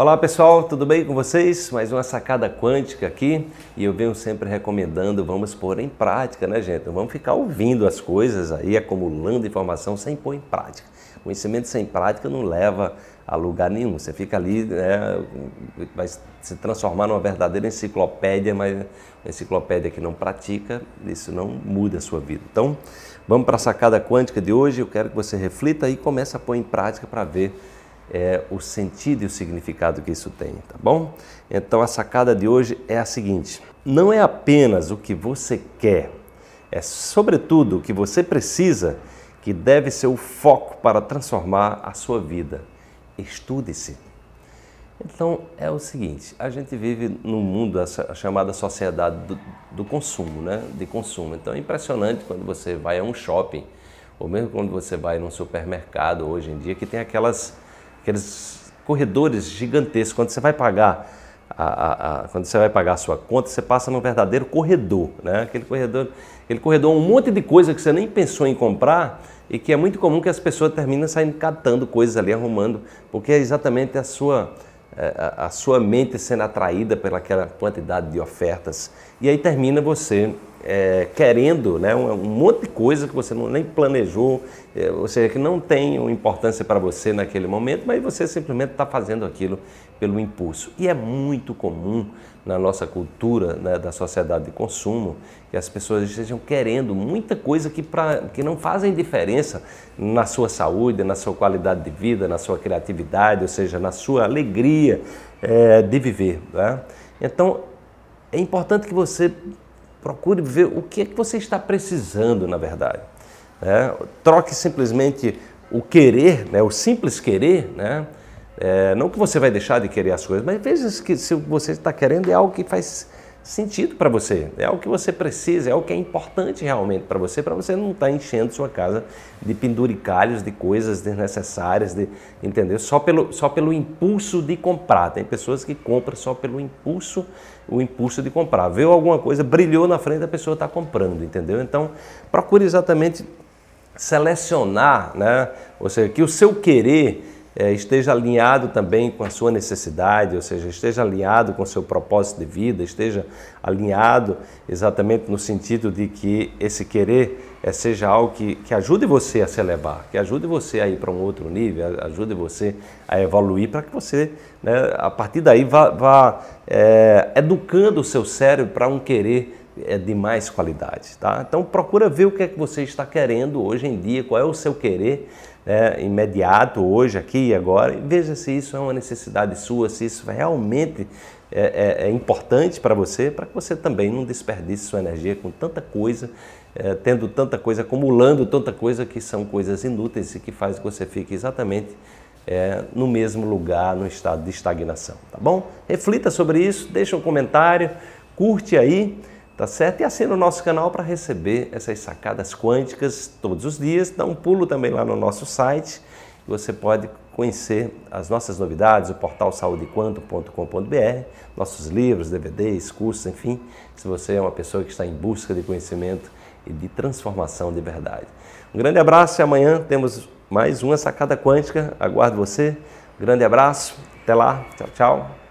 Olá pessoal, tudo bem com vocês? Mais uma sacada quântica aqui e eu venho sempre recomendando, vamos pôr em prática, né gente? Não vamos ficar ouvindo as coisas aí, acumulando informação sem pôr em prática. Conhecimento sem prática não leva a lugar nenhum. Você fica ali, né, vai se transformar numa verdadeira enciclopédia, mas uma enciclopédia que não pratica, isso não muda a sua vida. Então, vamos para a sacada quântica de hoje. Eu quero que você reflita e comece a pôr em prática para ver é, o sentido e o significado que isso tem, tá bom? Então a sacada de hoje é a seguinte: não é apenas o que você quer, é sobretudo o que você precisa que deve ser o foco para transformar a sua vida. Estude-se. Então é o seguinte: a gente vive num mundo, a chamada sociedade do, do consumo, né? De consumo. Então é impressionante quando você vai a um shopping, ou mesmo quando você vai num supermercado hoje em dia, que tem aquelas aqueles corredores gigantescos. Quando você vai pagar a, a, a, quando você vai pagar a sua conta, você passa num verdadeiro corredor, né? Aquele corredor, aquele corredor, um monte de coisa que você nem pensou em comprar e que é muito comum que as pessoas terminam saindo catando coisas ali, arrumando, porque é exatamente a sua é, a, sua mente sendo atraída pelaquela quantidade de ofertas e aí termina você é, querendo né, um, um, monte de coisa que você não, nem planejou, é, ou seja, que não tem importância para você naquele momento, mas você simplesmente está fazendo aquilo pelo impulso. E é muito comum na nossa cultura né, da sociedade de consumo que as pessoas estejam querendo muita coisa que, pra, que não fazem diferença na sua saúde, na sua qualidade de vida, na sua criatividade, ou seja, na sua alegria é, de viver. Né? Então, é importante que você procure ver o que é que você está precisando, na verdade. É, troque simplesmente o querer, né, o simples querer, né, é, não que você vai deixar de querer as coisas, mas veja que se você está querendo é algo que faz sentido para você, é algo que você precisa, é algo que é importante realmente para você, para você não estar tá enchendo sua casa de penduricalhos, de coisas desnecessárias, de, entendeu? Só pelo, só pelo impulso de comprar. Tem pessoas que compram só pelo impulso, o impulso de comprar. Viu alguma coisa, brilhou na frente, a pessoa está comprando, entendeu? Então, procure exatamente selecionar, né? Ou seja, que o seu querer é, esteja alinhado também com a sua necessidade, ou seja, esteja alinhado com o seu propósito de vida, esteja alinhado exatamente no sentido de que esse querer é, seja algo que, que ajude você a se elevar, que ajude você a ir para um outro nível, ajude você a evoluir, para que você, né, a partir daí, vá, vá é, educando o seu cérebro para um querer é de mais qualidade, tá? Então procura ver o que é que você está querendo hoje em dia, qual é o seu querer né, imediato hoje, aqui e agora, e veja se isso é uma necessidade sua, se isso realmente é, é, é importante para você, para que você também não desperdice sua energia com tanta coisa, é, tendo tanta coisa, acumulando tanta coisa que são coisas inúteis e que faz que você fique exatamente é, no mesmo lugar, no estado de estagnação, tá bom? Reflita sobre isso, deixa um comentário, curte aí tá certo? E assina o nosso canal para receber essas sacadas quânticas todos os dias. Dá um pulo também lá no nosso site. Você pode conhecer as nossas novidades, o portal saudequanto.com.br, nossos livros, DVDs, cursos, enfim, se você é uma pessoa que está em busca de conhecimento e de transformação de verdade. Um grande abraço e amanhã temos mais uma sacada quântica. Aguardo você. Grande abraço. Até lá. Tchau, tchau.